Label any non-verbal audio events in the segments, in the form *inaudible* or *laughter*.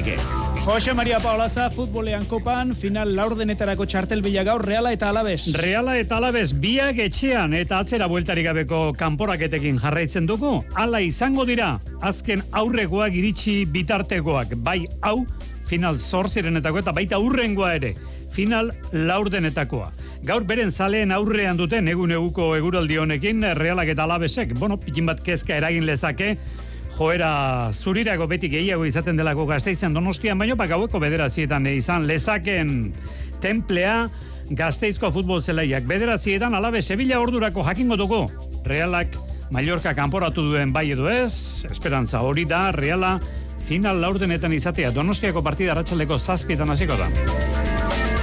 Legez. Jose Maria Paolaza futbolean kopan final laurdenetarako txartel bila gaur Reala eta Alabez. Reala eta Alabez biak etxean eta atzera bueltarik gabeko kanporaketekin jarraitzen dugu. Hala izango dira azken aurregoak iritsi bitartegoak. Bai hau final zorzirenetako eta baita urrengoa ere final laurdenetakoa. Gaur beren zaleen aurrean duten egun eguko eguraldi honekin Realak eta Alabezek, bueno, pikin bat kezka eragin lezake, joera zurirago beti gehiago izaten delako gazteizen donostian, baino pa gaueko bederatzietan izan lezaken templea gazteizko futbol zelaiak. Bederatzietan alabe Sevilla ordurako jakingo dugu. Realak Mallorca kanporatu duen bai edo ez, esperantza hori da, Reala final laurdenetan izatea Donostiako partida ratxaleko zazpietan hasiko da.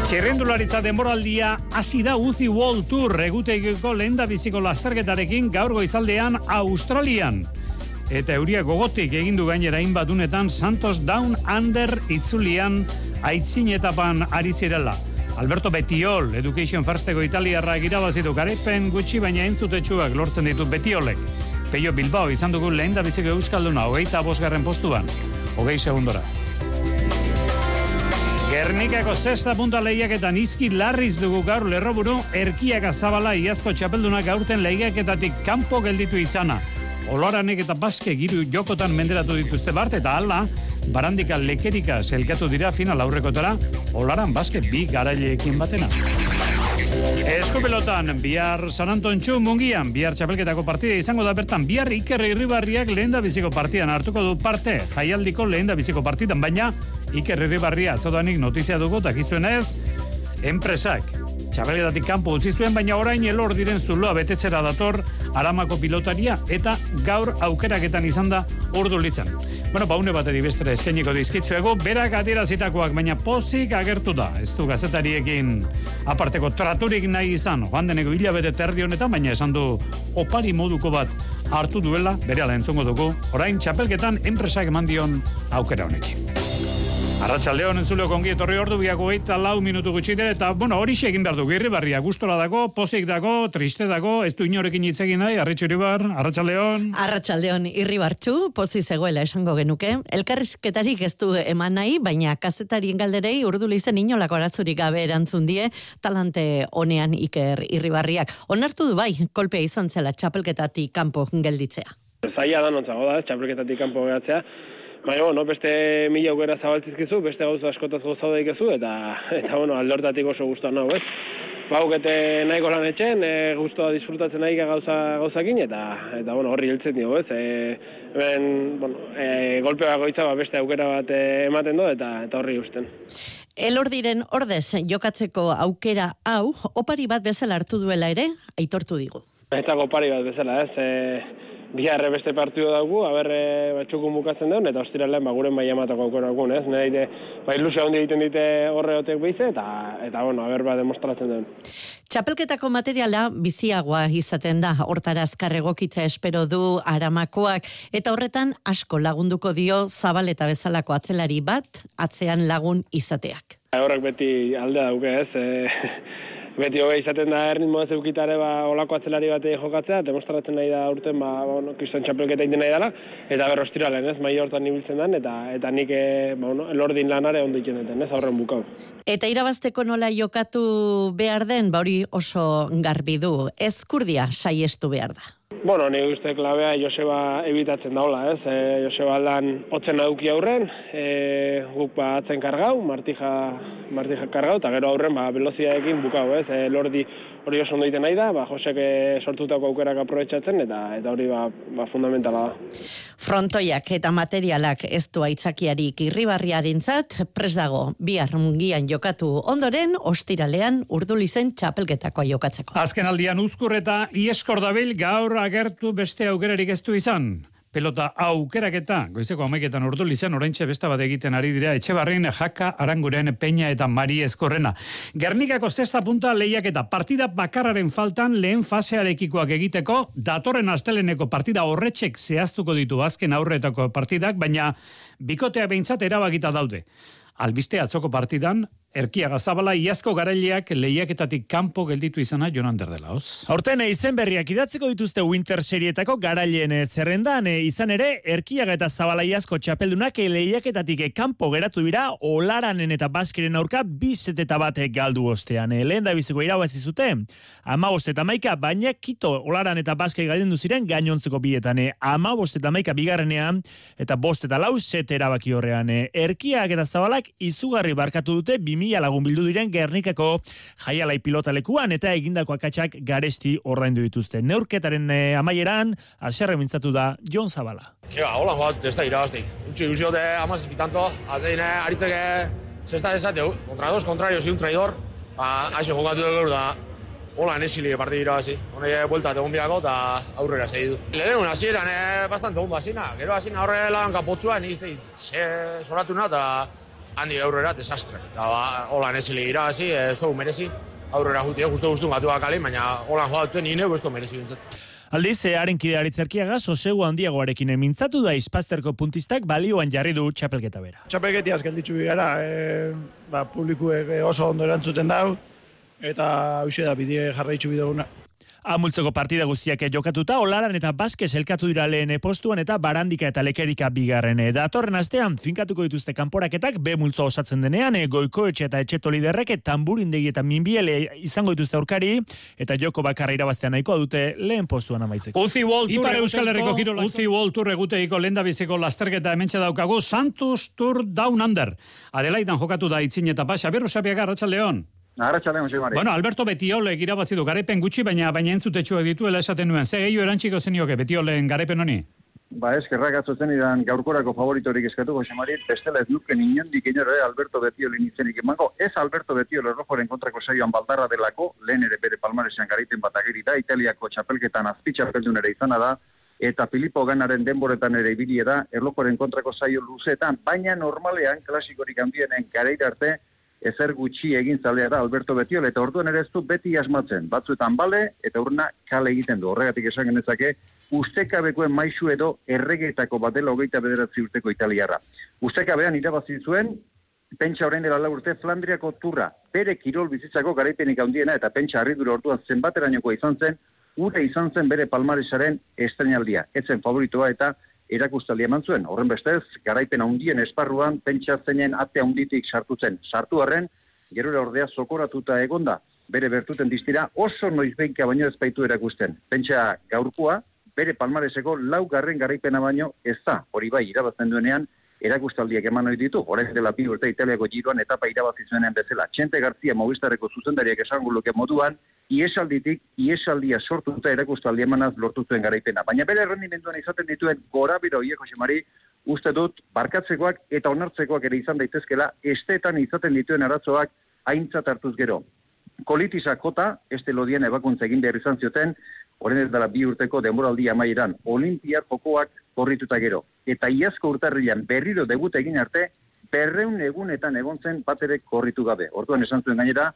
Txirrendularitza denboraldia hasi da Uzi World Tour egutegiko lehen da biziko lasterketarekin gaurgo izaldean Australian eta euria gogotik egindu gainera inbadunetan Santos Down Under itzulian aitzin etapan ari zirela. Alberto Betiol, Education Firsteko italiarra irabazitu garepen gutxi baina entzutetsuak lortzen ditu Betiolek. Peio Bilbao izan dugu lehen da biziko euskalduna hogeita bosgarren postuan. Hogei segundora. Gernikako zesta punta lehiaketan izki larriz dugu gaur lerroburu erkiak azabala iazko txapeldunak gaurten lehiaketatik kanpo gelditu izana. Oloranek eta baske giru jokotan menderatu dituzte bart eta hala, barandika lekerika zelkatu dira final aurrekotara, olaran baske bi garaileekin batena. Eskupelotan, bihar San Anton Txu mungian, bihar txapelketako partida izango da bertan, bihar Iker Irribarriak lehen da biziko partidan hartuko du parte, jaialdiko lehen da biziko partidan, baina Iker Irribarria atzodanik notizia dugu, takizuen ez, enpresak, txapelketatik kanpo utzi zuen, baina orain elor diren zuloa betetzera dator aramako pilotaria eta gaur aukeraketan izan da urdu litzen. Bueno, baune bat edibestere eskeniko dizkitzuego, berak adierazitakoak, baina pozik agertu da. Ez du gazetariekin aparteko traturik nahi izan, joan deneko hilabete terdi honetan, baina esan du opari moduko bat hartu duela, bere ala entzongo dugu, orain txapelketan enpresak eman dion aukera honekin. Arratxaldeon entzuleo kongi etorri ordu biako eta lau minutu gutxire, eta, bueno, hori egin behar du, girri barria, gustora dago, pozik dago, triste dago, ez du inorekin hitz egin nahi, arritxu iribar, arratxaldeon. Arratxaldeon, irri bartxu, pozi zegoela esango genuke. Elkarrizketarik ez du eman nahi, baina kazetarien galderei urdu izen inolako arazurik gabe erantzun die, talante honean iker irribarriak. Onartu du bai, kolpea izan zela txapelketatik kanpo gelditzea. Zaila da nontzago da, txapelketatik kanpo gehatzea, Baina, bueno, beste mila aukera zabaltzizkizu, beste gauza askotaz gauza daikezu, eta, eta bueno, aldortatik oso guztuan nago, ez? Baukete nahiko lan etxen, e, guztua disfrutatzen nahi gauza, gauzakin, eta, eta bueno, horri hiltzen dugu, ez? E, ben, bueno, e, golpe bakoitza ba, beste aukera bat e, ematen du, eta, eta horri usten. Elor diren ordez jokatzeko aukera hau, opari bat bezala hartu duela ere, aitortu digu. Eta opari bat bezala, ez? E, biharre beste partidu dugu, haber batxukun bukatzen duen, eta ostiralean ba, gure maia matako aukera dugun, ez? Nire ite, ba, ilusia hondi egiten dite horre hotek behize, eta, eta bueno, haber ba, demostratzen duen. Txapelketako materiala biziagoa izaten da, hortara azkar egokitza espero du aramakoak, eta horretan asko lagunduko dio zabal eta bezalako atzelari bat, atzean lagun izateak. Horrek beti aldea dauke, ez? E, beti hogei izaten da erritmoa zeukitare ba, olako atzelari bat jokatzea, demostratzen nahi da urten, ba, bueno, kriston txapelketa egiten nahi dela, eta berro estiralen, ez, mai hortan nibiltzen den, eta, eta nik, e, ba, bueno, elordin lanare ondo egiten duten, ez, aurren bukau. Eta irabazteko nola jokatu behar den, ba hori oso garbi du, ezkurdia saiestu behar da. Bueno, ni uste klabea Joseba ebitatzen daula, ez? E, Joseba aldan otzen auki aurren, e, guk ba atzen kargau, martija, martija kargau, eta gero aurren ba, veloziaekin bukau, ez? E, lordi hori oso ondo nahi da, ba, Josek sortutako aukerak aprobetsatzen, eta eta hori ba, ba fundamentala da. Frontoiak eta materialak ez du aitzakiarik irribarriaren zat, pres dago, bihar mungian jokatu ondoren, ostiralean urdulizen txapelgetakoa jokatzeko. Azken aldian uzkurreta, ieskor dabil gaur agertu beste aukerarik ez du izan. Pelota aukeraketa, goizeko amaiketan urdu lizan, oraintxe besta bat egiten ari dira, etxe jaka, aranguren, peña eta mari eskorrena. Gernikako zesta punta lehiak eta partida bakarraren faltan lehen fasearekikoak egiteko, datorren asteleneko partida horretxek zehaztuko ditu azken aurretako partidak, baina bikotea behintzat erabakita daude. Albiste atzoko partidan, Erkiaga zabala iazko garaileak lehiaketatik kanpo gelditu izana Jonan Derdelaoz. Aurten izen berriak idatziko dituzte Winter serietako garaileen zerrendan eh, izan ere Erkiaga eta Zabala iazko txapeldunak lehiaketatik kanpo geratu dira Olaranen eta Baskiren aurka bizet eta bate galdu ostean. Eh, Lehen da biziko irabazi zute, amabost eta maika, baina kito Olaran eta Baske gaidendu ziren gainontzeko bietan. eh, Amabost eta maika bigarrenean eta bost eta lau set erabaki horrean. eh. Erkiak eta Zabalak izugarri barkatu dute 2000 lagun bildu diren Gernikako jaialai pilotalekuan eta egindako akatsak garesti ordaindu dituzte. Neurketaren eh, amaieran haserre mintzatu da Jon Zabala. Ega, hola joat, ez da irabaztik. Utsi, utsi hote amaz bitanto, atzein aritzeke zesta esateu, kontra dos, kontrario, si un traidor, ba, haxe jokatu dugu da, hola nesili partid irabazi. Hone buelta egon biako eta aurrera segidu. Lehen hasieran eh, bastante ondo hasina, gero hasina horre lan kapotzuan, izte, ze soratu na, eta handi aurrera desastre. Eta ba, hola nesili irabazi, ez dugu merezi, aurrera juti, justu guztun gatu bakali, baina hola joatu ni neu ez dugu merezi bintzat. Aldiz, haren kide aritzerkiaga, sosegu handiagoarekin emintzatu da izpasterko puntistak balioan jarri du txapelketa bera. Txapelketiaz gelditzu bigara, e, ba, publikuek oso ondo erantzuten dau, eta hause da bidie jarraitzu bideguna. Amultzeko partida guztiak jokatuta, olaran eta baskez elkatu dira lehen postuan eta barandika eta lekerika bigarren. Datorren astean, finkatuko dituzte kanporaketak B multzo osatzen denean, e, goikoetxe eta etxeto liderrek tamburindegi eta minbiele izango dituzte aurkari, eta joko bakarra irabaztean nahikoa dute lehen postuan amaitzeko. Uzi World Tour Euskal Herriko Kirol, Uzi World Tour eguteiko biziko lasterketa hementxe daukagu, Santos Tour Down Under. Adelaidan jokatu da itzin eta pasa, birro sabiaga, León. Arratxaldeon, Jose Mari. Bueno, Alberto Betiole irabazi du garaipen gutxi, baina baina entzutetxuak dituela esaten nuen. Ze gehiago erantziko zenioke Betiolen garaipen honi? Ba, eskerrak atzotzen idan gaurkorako favoritorik eskatu, Jose Mari, bestela ez nuken inondik inore Alberto Betiolin izenik emango. Ez Alberto Betiole rojoren kontrako saioan baldarra delako, lehen ere bere palmaresean garaiten bat ageri da, Italiako txapelketan azpitxapeldun ere izana da, eta Filipo Ganaren denboretan ere ibili da, erlojoren kontrako saio luzeetan, baina normalean klasikorik handienen gareira arte, ezer gutxi egin zalea da Alberto Betiol, eta orduan ere ez du beti asmatzen, batzuetan bale, eta urna kale egiten du, horregatik esan genezake, ustekabekoen maisu edo erregetako batela hogeita bederatzi urteko italiarra. Ustekabean irabazi zuen, pentsa orain dela lau urte Flandriako turra, bere kirol bizitzako garaipenik handiena, eta pentsa harridura orduan zenbaterainokoa izan zen, ure izan zen bere palmaresaren estrenaldia, etzen favoritoa eta erakustaldi eman zuen. Horren bestez, garaipen handien esparruan pentsa zenen ate handitik sartu zen. Sartu harren, gerora ordea zokoratuta egonda, bere bertuten distira oso noizbeinka baino ez baitu erakusten. Pentsa gaurkoa, bere palmareseko laugarren garaipena baino ez da, hori bai irabazten duenean, erakustaldiak eman ohi ditu, orain dela bi urte Italiako giroan etapa irabazi zuenean bezala. Txente Garzia Movistareko zuzendariak esango luke moduan, iesalditik, iesaldia sortuta erakustaldi emanaz lortu zuen garaipena. Baina bere errendimenduan izaten dituen gora biro hieko xemari, uste dut, barkatzekoak eta onartzekoak ere izan daitezkela, estetan izaten dituen arazoak aintzat hartuz gero. Kolitisa kota, este lodien ebakuntza egin behar izan zioten, orain ez dela bi urteko denboraldi amaieran, olimpiar jokoak korrituta gero. Eta iazko urtarrilan berriro debut egin arte, berreun egunetan egon zen bat ere korritu gabe. Orduan esan zuen gainera,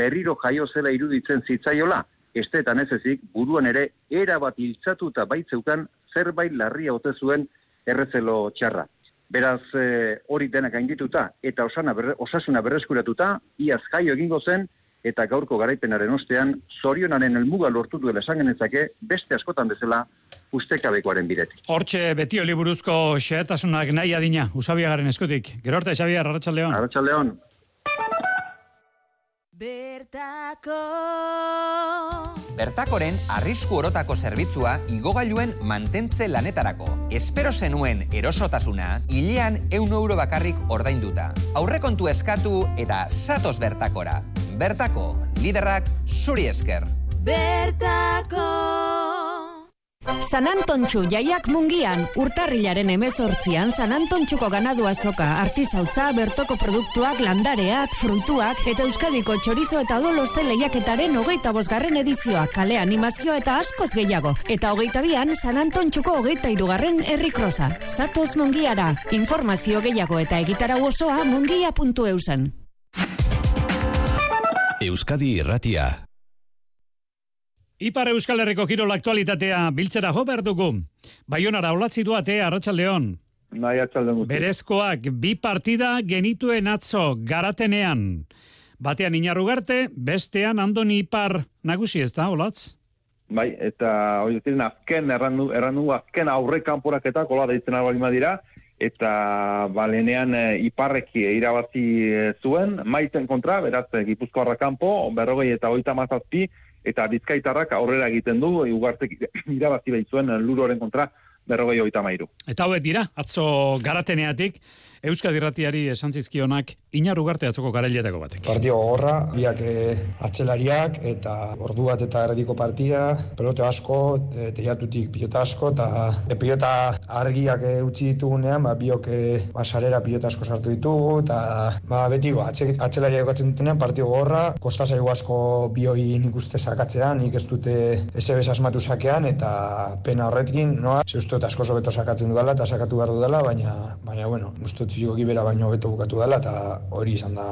berriro jaio zela iruditzen zitzaiola, estetan ez ezik, buruan ere, erabat hiltzatuta baitzeukan zerbait larria ote zuen errezelo txarra. Beraz, eh, hori denak gaindituta eta osana berre, osasuna berreskuratuta, iaz jaio egingo zen, eta gaurko garaipenaren ostean, zorionaren helmuga lortu duela esan genezake, beste askotan bezala, ustekabekoaren bidetik. Hortxe Betio liburuzko xehetasunak nahi adina, usabiagaren eskutik. Gero arte, Xabiar, Arratxaldeon. Arratxaldeon. Bertako Bertakoren arrisku orotako zerbitzua igogailuen mantentze lanetarako. Espero zenuen erosotasuna, hilean eun euro bakarrik ordainduta. Aurrekontu eskatu eta satos bertakora. Bertako, liderrak zuri esker. Bertako San Antontxu jaiak mungian, urtarrilaren emezortzian San Antontxuko ganadu azoka, artizautza, bertoko produktuak, landareak, fruituak, eta Euskadiko txorizo eta doloste lehiaketaren hogeita bosgarren edizioa, kale animazio eta askoz gehiago. Eta hogeita bian, San Antontxuko hogeita irugarren errikrosa. Zatoz mungiara, informazio gehiago eta egitara osoa mungia.eusen. Euskadi Irratia. Ipar Euskal Herriko kirol aktualitatea biltzera jo behar dugu. Baionara olatzi duate Arratxaldeon. Nahi atxalden guzti. Berezkoak, bi partida genituen atzo garatenean. Batean inarrugarte, bestean andoni ipar nagusi ez da, olatz? Bai, eta hori azken, errandu, errandu azken aurre kanporaketak, hola deitzen albalima dira, eta balenean e, iparreki irabazi e, zuen, maiten kontra, beraz, e, Gipuzkoarra kanpo, berrogei eta oita mazazpi, eta bizkaitarrak aurrera egiten du, ugartek *coughs* irabazi behit zuen luroren kontra, berrogei oita mairu. Eta hauek dira, atzo garateneatik, Euskadi Ratiari esan zizkionak inaru garte atzoko garailetako batek. Partio gogorra, biak eh, atzelariak eta ordu bat eta erdiko partida, pelote asko, e, teiatutik pilota asko, eta e, pilota argiak e, utzi ditugunean, ba, biok e, basarera pilota asko sartu ditugu, eta ba, betiko, atze, atzelariak egotzen dutenean, partio gogorra, kosta zaigu asko bioi nik uste sakatzean, nik ez dute SB asmatu sakean, eta pena horretkin, noa, ze uste asko sobeto sakatzen dudala, eta sakatu behar dudala, baina, baina, bueno, uste fiziko gibera baino beto bukatu dela, eta hori izan da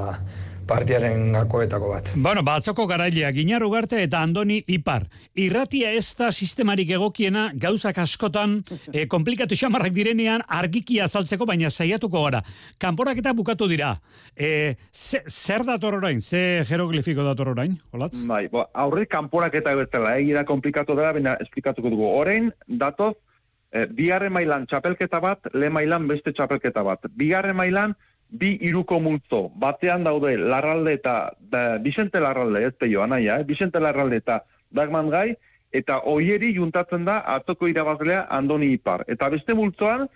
partiaren gakoetako bat. Bueno, batzoko garaileak Iñar Ugarte eta Andoni Ipar. Irratia ez da sistemarik egokiena gauzak askotan e, komplikatu xamarrak direnean argiki azaltzeko baina saiatuko gara. Kanporak eta bukatu dira. E, ze, zer dator orain? Ze jeroglifiko dator orain? Olatz? Bai, bo, aurre kanporak eta bezala, egira komplikatu dela, baina esplikatuko dugu. Orain, datoz, e, mailan txapelketa bat, le mailan beste txapelketa bat. Bigarren mailan, bi iruko multzo, batean daude Larralde eta da, Vicente Larralde, ez peio, anaia, eh? Vicente Larralde eta Dagman Gai, eta oieri juntatzen da atoko irabazlea Andoni Ipar. Eta beste multzoan,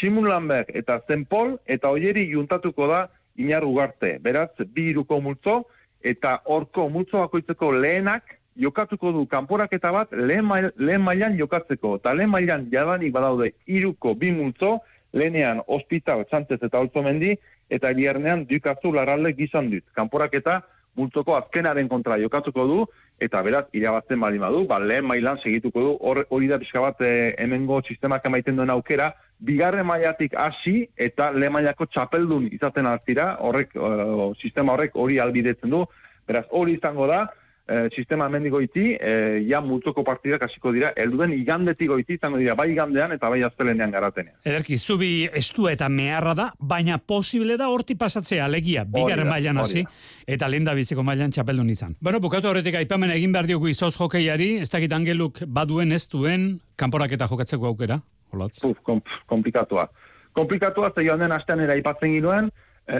Simun Lambert eta Zenpol, eta oieri juntatuko da Inar Ugarte. Beraz, bi iruko multzo, eta horko multzo bakoitzeko lehenak, jokatuko du kanporaketa bat lehen, mail, lehen mailan jokatzeko. Eta lehen mailan jadanik badaude iruko bi multzo, lehenean hospital, txantez eta holtzomendi, eta biharnean dukazu larralde gizan dut. Kanporak eta multzoko azkenaren kontra jokatuko du, eta beraz, irabazten bali du, ba, lehen mailan segituko du, hori da pixka bat e, hemengo sistemak emaiten duen aukera, bigarren mailatik hasi eta lehen mailako txapeldun izaten hartira, horrek, uh, sistema horrek hori albidetzen du, beraz, hori izango da, e, sistema hemendik goiti, e, ja multzoko partidak hasiko dira, elduden igandetik goiti izango dira, bai igandean eta bai aztelenean garatenean. Ederki, zubi estu eta meharra da, baina posible da horti pasatzea, alegia, bigarren mailan hasi, eta lehen biziko mailan txapeldun izan. Bueno, bukatu horretik aipamen egin behar diogu izoz jokeiari, ez dakit angeluk baduen ez duen, kanporak eta jokatzeko aukera, holatz? Puf, komplikatua. Komplikatua, ze joan den astean era ipatzen ginoen,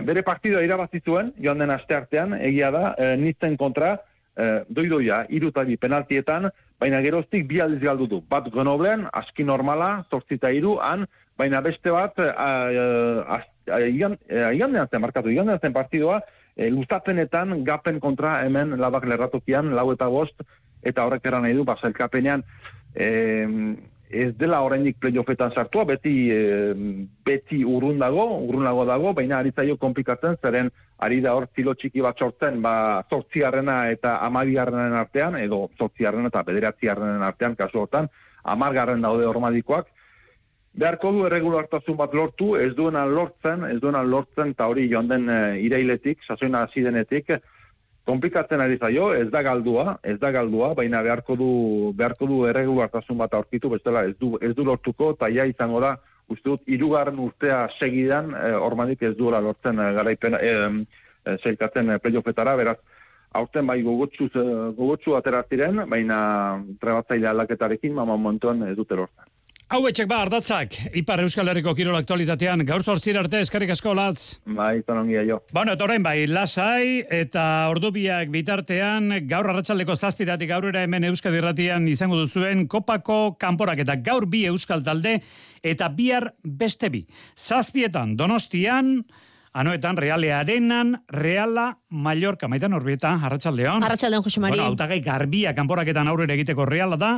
bere partidoa irabazi zuen, joan den aste artean, egia da, e, kontra, eh, doidoia irutari penaltietan, baina geroztik bi aldiz galdu du. Bat Grenoblen, aski normala, zortzita iru, han, baina beste bat, igan, uh, zen, markatu, igan zen partidoa, e, luzapenetan gapen kontra hemen labak lerratokian, lau eta bost, eta horrek eran nahi du, baselkapenean, ez dela oraindik playoffetan sartua, beti e, beti urrun dago, urrun dago, baina ari zaio komplikatzen, zeren ari da hor zilo txiki bat sortzen, ba, sortziarrena eta amabiarrenen artean, edo sortziarrena eta bederatziarrenen artean, kasu hortan, amargarren daude hormadikoak, beharko du erregulartasun bat lortu, ez duena lortzen, ez duena lortzen, eta hori joan den e, irailetik, sasoina hasi komplikatzen ari zaio, ez da galdua, ez da galdua, baina beharko du, beharko du erregulartasun bat aurkitu, bestela ez du, ez du lortuko, eta ja izango da, uste dut, irugarren urtea segidan, eh, ormanik ez duela lortzen eh, garaipen, eh, eh, zeikatzen eh, playoffetara, beraz, aurten bai gogotsu, gogotsu ateratziren, baina trebatzaile aldaketarekin, mama momentuan ez dute lortzen. Hau etxek ba, ardatzak, Ipar Euskal Herriko Kirol aktualitatean, gaur zorzir arte, eskarrik asko, latz. Bai, zanongia jo. Bueno, eta orain bai, lasai, eta ordubiak bitartean, gaur arratsaldeko zazpidatik aurrera hemen Euskal Herratian izango duzuen, kopako kanporak eta gaur bi Euskal talde, eta bihar beste bi. Zazpietan, donostian, Anoetan, Reale Arenan, Reala, Mallorca, maitan orbieta, Arratxaldeon. Arratxaldeon, Jose Mari. Bueno, autagai garbia kanporaketan aurrera egiteko Reala da,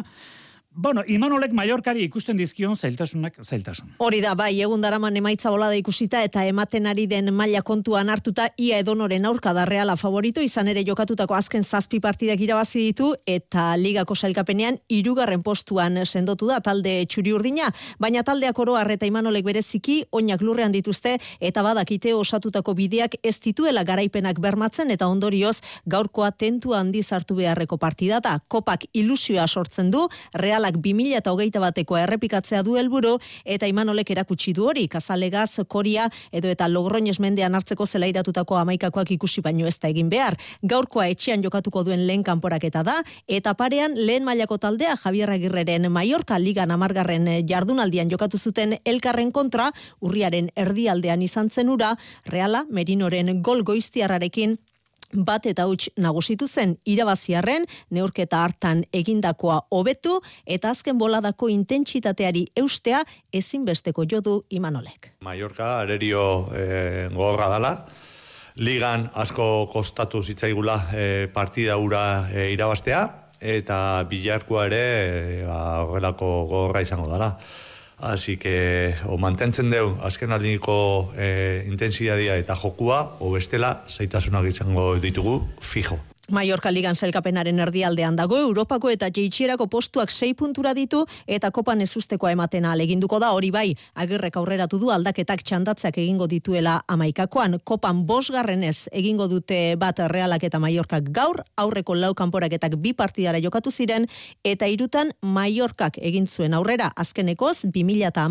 Bueno, Imanolek Mallorcari ikusten dizkion zailtasunak zailtasun. Hori da, bai, egun daraman emaitza bolada ikusita eta ematen ari den maila kontuan hartuta ia edonoren aurka da reala favorito, izan ere jokatutako azken zazpi partidak irabazi ditu eta ligako sailkapenean irugarren postuan sendotu da talde txuri urdina, baina taldeak oro arreta Imanolek bereziki, oinak lurrean dituzte eta badakite osatutako bideak ez dituela garaipenak bermatzen eta ondorioz gaurkoa tentu handi hartu beharreko partida da. Kopak ilusioa sortzen du, reala Realak 2008 bateko errepikatzea du helburu eta Imanolek erakutsi du hori, Kazalegaz, Koria edo eta Logroñez mendean hartzeko zelairatutako amaikakoak ikusi baino ez da egin behar. Gaurkoa etxean jokatuko duen lehen kanporaketa da, eta parean lehen mailako taldea Javier Agirreren Mallorca Ligan amargarren jardunaldian jokatu zuten elkarren kontra, urriaren erdialdean izan zenura, Reala Merinoren gol goiztiarrarekin bat eta huts nagusitu zen irabaziarren neurketa hartan egindakoa hobetu eta azken boladako intentsitateari eustea ezinbesteko jodu Imanolek. Mallorca arerio e, gogorra dala. Ligan asko kostatu zitzaigula e, partida ura e, irabastea eta bilarkoa ere e, horrelako gogorra izango dala. Así que o mantentzen deu azken aldiniko eh, intensidadia eta jokua, o bestela zaitasunak izango ditugu fijo. Mallorca Ligan zelkapenaren erdialdean dago, Europako eta jeitxierako postuak sei puntura ditu eta kopan ezusteko ematena aleginduko da. Hori bai, agirrek aurreratu du aldaketak txandatzak egingo dituela amaikakoan, kopan bosgarrenez egingo dute bat realak eta Mallorkak gaur, aurreko lau kanporaketak bi partidara jokatu ziren, eta irutan Mallorkak egin zuen aurrera, azkenekoz, 2000 eta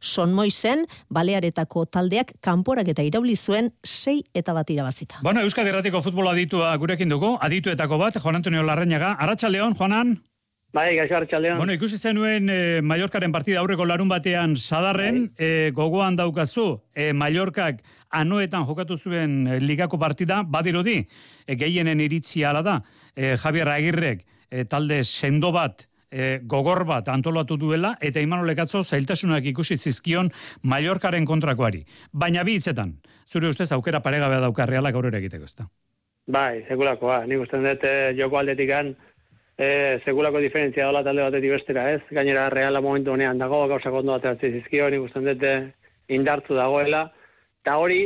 son moizen, balearetako taldeak kanporak eta irauli zuen sei eta bat irabazita. Bueno, Euskadi Erratiko futbola ditua gurekin adituetako bat, Juan Antonio Larrañaga. Arratxaldeon, Juanan? Bai, gaixo Arratxaldeon. Bueno, ikusi zenuen e, Mallorcaren partida aurreko larun batean sadarren, bai. e, gogoan daukazu, e, Mallorcak anoetan jokatu zuen ligako partida, badirudi, e, gehienen iritzi ala da, e, Javier Agirrek, e, talde sendo bat, e, gogor bat antolatu duela, eta Imanolek atzo zailtasunak ikusi zizkion Mallorcaren kontrakoari. Baina bi hitzetan, zure ustez aukera paregabea dauka realak aurrera egiteko ezta. Bai, segulakoa. Nik uste dut eh, joko aldetik gan, eh, segulako diferentzia dola talde batetik bestera, ez? Gainera, reala momentu honean dago, gauzak ondo ateratzen zizkio, nik uste dut eh, indartu dagoela. Eta hori,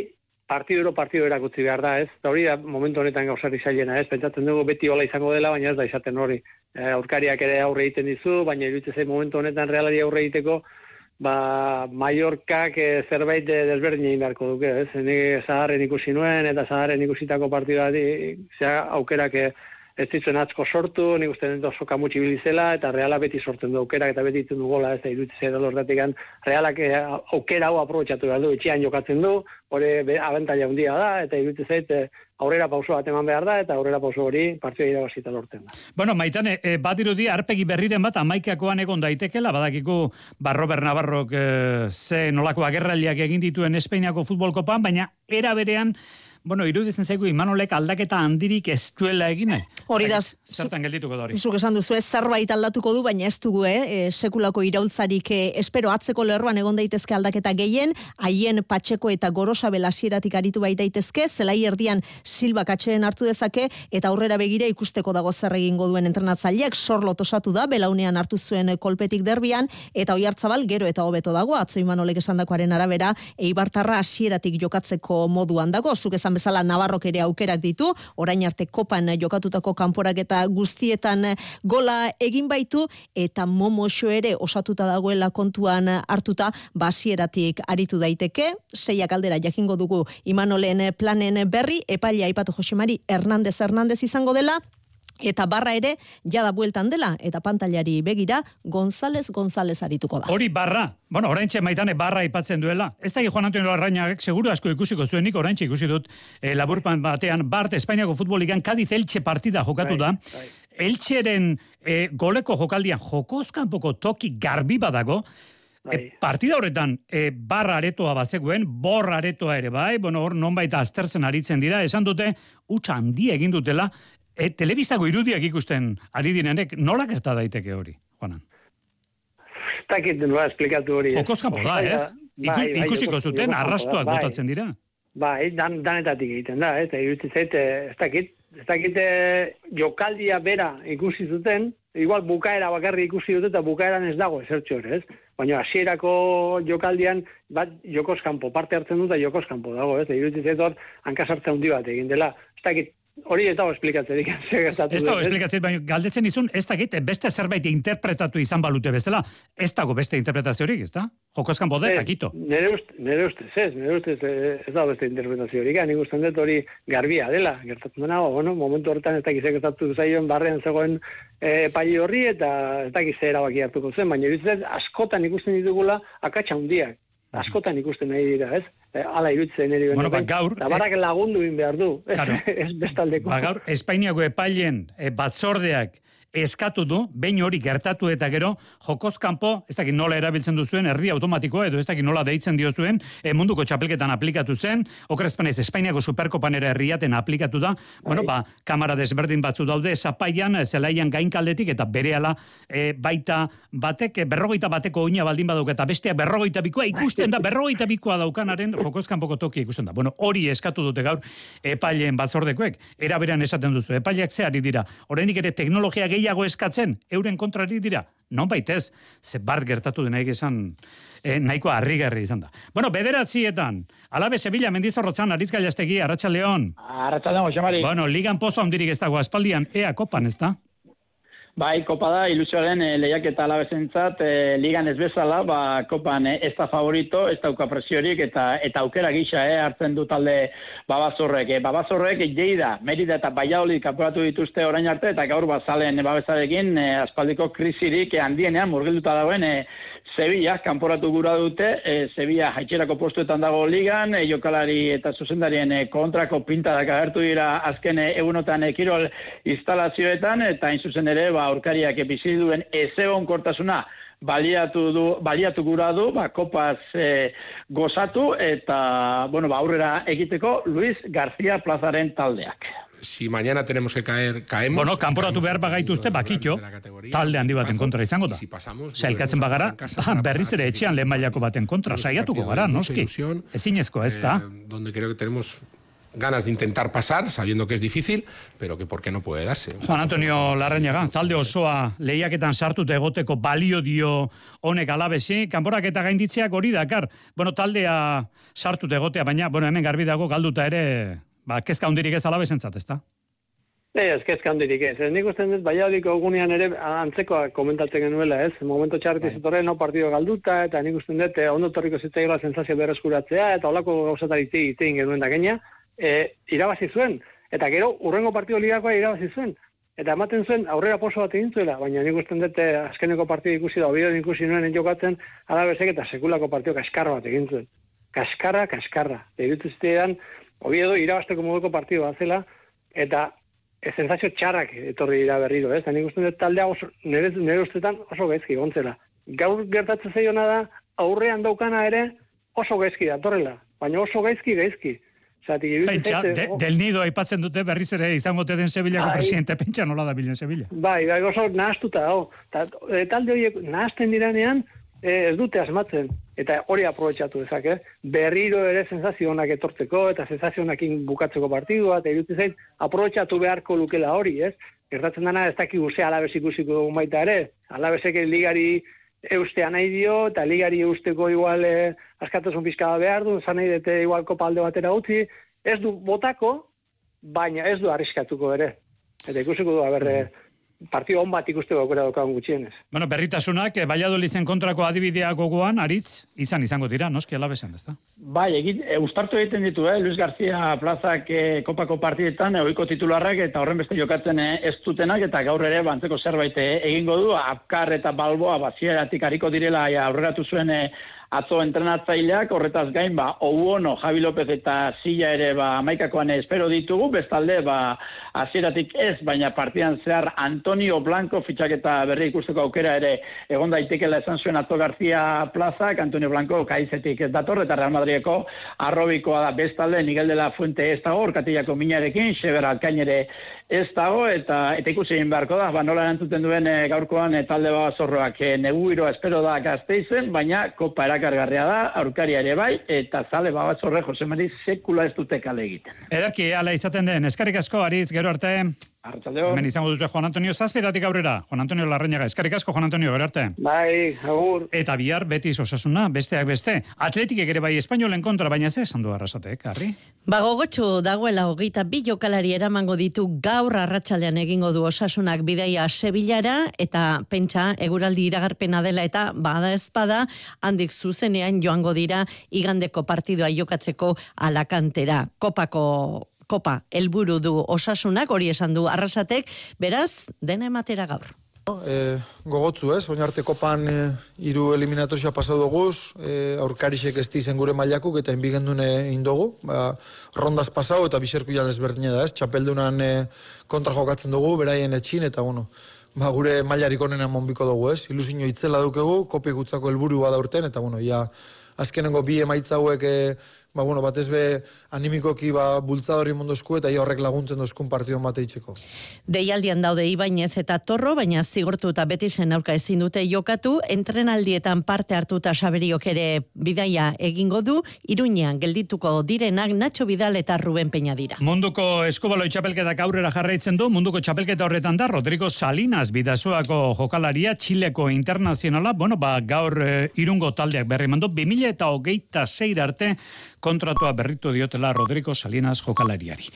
partiduro partidu erakutzi behar da, ez? Eta hori da momentu honetan gauzari zailena, ez? Pentsatzen dugu beti hola izango dela, baina ez da izaten hori. E, aurkariak ere aurre egiten dizu, baina iruditzen momentu honetan realari aurre egiteko, ba, Mallorcak e, zerbait de desberdin egin beharko duke, ez? Ni zaharren ikusi nuen, eta zaharren ikusitako partidua di, zea aukerak eh, ez ditzen atzko sortu, nik uste dut oso kamutsi bilizela, eta reala beti sortzen du aukerak, eta beti ditzen du gola, ez da iruditzen edo lortatik realak eh, aukera hau aprobetsatu behar du, etxean jokatzen du, hori abentaila handia da, eta iruditzen zait, aurrera pauso bat eman behar da, eta aurrera pauso hori partia irabazita lortzen da. Bueno, maitane, e, bat irudi, arpegi berriren bat, amaikakoan egon daitekela, badakiku barro bernabarrok e, ze nolako agerraliak egin dituen Espainiako futbolkopan, baina era berean, bueno, iruditzen zaigu Imanolek aldaketa handirik ez duela egin. Hori da. Zertan geldituko da hori. Zuk esan duzu ez zerbait aldatuko du, baina ez dugu, eh? E, sekulako iraultzarik e, espero atzeko lerroan egon daitezke aldaketa gehien, haien patxeko eta gorosa belasieratik aritu bai daitezke, zelai erdian silba katxeen hartu dezake, eta aurrera begira ikusteko dago zer egingo duen entrenatzaileak, sorlo tosatu da, belaunean hartu zuen kolpetik derbian, eta oi hartzabal gero eta hobeto dago, atzo Imanolek esandakoaren arabera, eibartarra hasieratik jokatzeko moduan dago, zuk esan bezala Navarrok ere aukerak ditu, orain arte kopan jokatutako kanporak eta guztietan gola egin baitu, eta momoxo ere osatuta dagoela kontuan hartuta, basieratik aritu daiteke, seiak aldera jakingo dugu Imanolen planen berri, epaila aipatu Josemari Hernandez Hernandez izango dela, eta barra ere jada bueltan dela eta pantailari begira González González arituko da. Hori barra. Bueno, oraintxe maitane barra aipatzen duela. Ez da Juan Antonio Larrañagak seguru asko ikusiko zuenik oraintxe ikusi dut e, laburpan batean Bart Espainiako futboligan Cádiz Elche partida jokatu da. Bai, bai. Elcheren e, goleko jokaldian jokozkanpoko toki garbi badago. E, bai. partida horretan e, barra aretoa bazeguen, borra aretoa ere bai, bueno, hor nonbait aztertzen aritzen dira, esan dute, utxa handi egin dutela, e, telebistako irudiak ikusten ari direnek, nola gerta daiteke hori, Juanan? Takit nola esplikatu hori. Jokozkan da, ez? Iku, bai, bai, ikusiko zuten, arrastuak bai. botatzen dira. Bai, dan, danetatik egiten da, ez? Iruditzen zait, ez dakit, ez dakit jokaldia bera ikusi zuten, igual bukaera bakarri ikusi dute eta bukaeran ez dago ezertxo ez? Baina hasierako jokaldian, bat jokoskampo, parte hartzen dut jokoskampo dago, ez? Iruditzen zait hor, hankasartza handi bat egin dela. Ez dakit, hori ez dago esplikatzerik. *laughs* zer gertatu Ez dago den, esplikatzen, baina galdetzen izun, ez dakit, beste zerbait interpretatu izan balute bezala, ez dago beste interpretaziorik, ez da? Jokozkan bode, takito. Nere ustez, nere ustez, ez, nere ustez eh, ez dago beste interpretaziorik, nik usten dut hori garbia dela, gertatzen dena, bueno, momentu horretan ez dakiz gertatu zaion barrean zegoen eh, epaile horri eta ez dakiz erabaki hartuko zen, baina zait, askotan ikusten ditugula akatsa handiak, askotan ikusten nahi dira, ez? Eh, Hala iruditzen niri Bueno, ba, gaur, Eta barak lagundu egin behar du, ez, Claro. *laughs* ez bestaldeko. Ba, gaur, Espainiako epailen e, batzordeak eskatu du, behin hori gertatu eta gero, jokoz kanpo, ez dakit nola erabiltzen duzuen, erdi automatikoa, edo ez dakit nola deitzen diozuen, e, munduko txapelketan aplikatu zen, okrezpanez, Espainiako superkopan ere herriaten aplikatu da, bueno, ba, kamara desberdin batzu daude, zapaian, zelaian gainkaldetik, eta berehala e, baita batek, e, berrogeita bateko oina baldin baduk, eta bestea berrogeita bikoa ikusten da, berrogeita bikoa daukanaren jokoz kanpoko toki ikusten da. Bueno, hori eskatu dute gaur epaileen batzordekoek, eraberan esaten duzu, epaileak zeari dira, oraindik ere teknologia gehiago eskatzen, euren kontrari dira, non baitez, ze bart gertatu denaik esan, eh, nahiko harrigarri izan da. Bueno, bederatzietan, alabe Sevilla mendizorrotzan, aritz gailastegi, Arratxaldeon. Arratxaldeon, Jose Mari. Bueno, ligan pozo handirik ez dago aspaldian, ea kopan, ez da? Bai, kopa da, ilusioaren e, lehiak eta alabezentzat, e, ligan ez bezala, ba, kopan e, ez da favorito, ez dauka presiorik, eta eta aukera gisa e, hartzen du talde babazorrek. E, babazorrek jeida, merida eta baiaoli kanporatu dituzte orain arte, eta gaur bazalen babezarekin e, aspaldiko krisirik e, handienean murgilduta dagoen e, Sevilla kanporatu gura dute, e, Sevilla haitxerako postuetan dago ligan, e, jokalari eta zuzendarien e, kontrako pintadak agertu dira azken egunotan e, kirol instalazioetan, eta hain zuzen ere, ba, aurkariak bizi duen ezegon kortasuna baliatu du baliatu gura du ba kopaz e, gozatu eta bueno ba aurrera egiteko Luis García Plazaren taldeak si mañana tenemos que caer, caemos. Bueno, kanporatu behar bagaituzte bakitxo, talde handi baten kontra izango da. Sailkatzen bagara, ba, berriz ere etxean lehen mailako baten kontra, saiatuko gara, noski. Ezinezko, ez da? Eh, donde creo que tenemos ganas de intentar pasar, sabiendo que es difícil, pero que por qué no puede darse. Juan Antonio Larrañaga, talde osoa lehiaketan sartute egoteko balio dio honek alabesi, kanporak eta gainditzeak hori dakar. Bueno, taldea sartute egotea, baina, bueno, hemen garbi dago galduta ere, ba, kezka hundirik ez alabesentzat, ez da? Ez, kezka handirik ez. Nik uste dut, baiadiko egunean ere antzekoa komentatzen genuela, ez? Momento txarreti zetorren, no partido galduta, eta nik uste dut, eh, ondo torriko zitzaioa sensazio berreskuratzea, eta olako gauzatari itein genuen da e, irabazi zuen. Eta gero, urrengo partido ligakoa irabazi zuen. Eta ematen zuen, aurrera poso bat egin zuela, baina nik uste dut, eh, azkeneko partido ikusi da, obideo ikusi nuen jokatzen, alabezek eta sekulako partido kaskarra bat egin zuen. Kaskarra, kaskarra. Eta zitean, Oviedo irabasteko moduko partido bat zela, eta e, txarrak etorri dira berriro, ez? Nik uste dut taldea oso, nire, nire ustetan oso gaizki gontzela. Gaur gertatzen zaiona da, aurrean daukana ere oso gaizki datorrela, baina oso gaizki gaizki. Zati, Pentsa, de, del nido aipatzen dute berriz ere izango te den Sevillako Bai. presidente, pentsa nola da bilen Sevilla. Bai, bai, oso nahastuta dago. Ta, e, talde horiek nahasten diranean, e, ez dute asmatzen. Eta hori aprobetxatu dezake. Berriro ere sensazio onak etortzeko, eta sensazio onakin bukatzeko partidua, eta iruditzen zait, aprobetxatu beharko lukela hori, ez? Gertatzen dana ez dakigu ze alabez ikusiko dugun baita ere. Alabezek ligari eustea nahi dio, eta ligari eusteko igual eh, askatasun pizka behar du, zan nahi dute igual kopalde batera utzi, ez du botako, baina ez du arriskatuko ere. Eta ikusiko du, haber, partio on bat ikusteko aukera daukagun gutxienez. Bueno, berritasunak, eh, Valladolizen kontrako adibideak gogoan, aritz, izan izango dira, noski alabesan, ez da? Bai, egin, e, ustartu egiten ditu, eh? Luis García plazak e, kopako partidetan, e, ohiko titularrak eta horren beste jokatzen e, ez dutenak, eta gaur ere bantzeko zerbait e, egingo du, apkar eta balboa bazieratik hariko direla e, aurreratu zuen e, atzo entrenatzaileak, horretaz gain, ba, Ouono, Javi López eta Silla ere, ba, maikakoan espero ditugu, bestalde, ba, azieratik ez, baina partidan zehar Antonio Blanco fitxaketa berri ikusteko aukera ere egon daitekela esan zuen Atzo García plazak, Antonio Blanco kaizetik ez dator, eta Real Madrideko arrobikoa da. Bestalde, Miguel de la Fuente ez dago, orkatillako minarekin, Xeber Alkain ere ez dago, eta, eta ikusi egin beharko da, ba, nola erantzuten duen e, gaurkoan e, talde babazorroak e, neguiro espero da gazteizen, baina kopa erakargarria da, aurkaria ere bai, eta zale babazorre Jose Mari sekula ez dute kale egiten. Ederki, ala izaten den, eskarik asko, aritz, gero arte. Arratsaldeon. Hemen izango duzu Juan Antonio Zazpetatik aurrera. Juan Antonio Larrañaga, eskarrik asko Juan Antonio, berarte. Bai, agur. Eta bihar Betis osasuna, besteak beste. Atletikek ere bai espainolen kontra, baina ze esan du arrasatek, Harri? Ba gogotxu dagoela hogeita bi jokalari eramango ditu gaur arratsaldean egingo du osasunak bidaia Sevillara eta pentsa eguraldi iragarpena dela eta bada ezpada handik zuzenean joango dira igandeko partidua jokatzeko alakantera. Kopako kopa helburu du osasunak hori esan du arrasatek, beraz dena ematera gaur. E, gogotzu ez, oin arte kopan e, iru eliminatoria pasau doguz, e, aurkarixek ez dizen gure mailakuk eta inbigendun indogu, ba, rondas pasau eta biserku ja desberdine da ez, txapeldunan e, kontra jokatzen dugu, beraien etxin eta bueno, ba, gure mailarik onenan monbiko dugu ez, ilusio itzela dukegu, kopi gutzako helburu bada urten eta bueno, ja, azkenengo bi emaitza hauek e, ba, bueno, batez be animikoki ba, bultzadori mondosku eta horrek laguntzen dozkun partidu bate itxeko. Deialdian daude Ibainez eta Torro, baina zigortu eta betisen aurka ezin dute jokatu, entrenaldietan parte hartu eta saberiok ere bidaia egingo du, iruñean geldituko direnak Nacho Vidal eta Ruben Peña dira. Munduko eskubaloi txapelketak aurrera jarraitzen du, munduko txapelketa horretan da, Rodrigo Salinas bidazuako jokalaria, Txileko internazionala, bueno, ba, gaur e, irungo taldeak berri mandu, 2000 eta hogeita zeir arte kontratua berritu diotela Rodrigo Salinas jokalariari.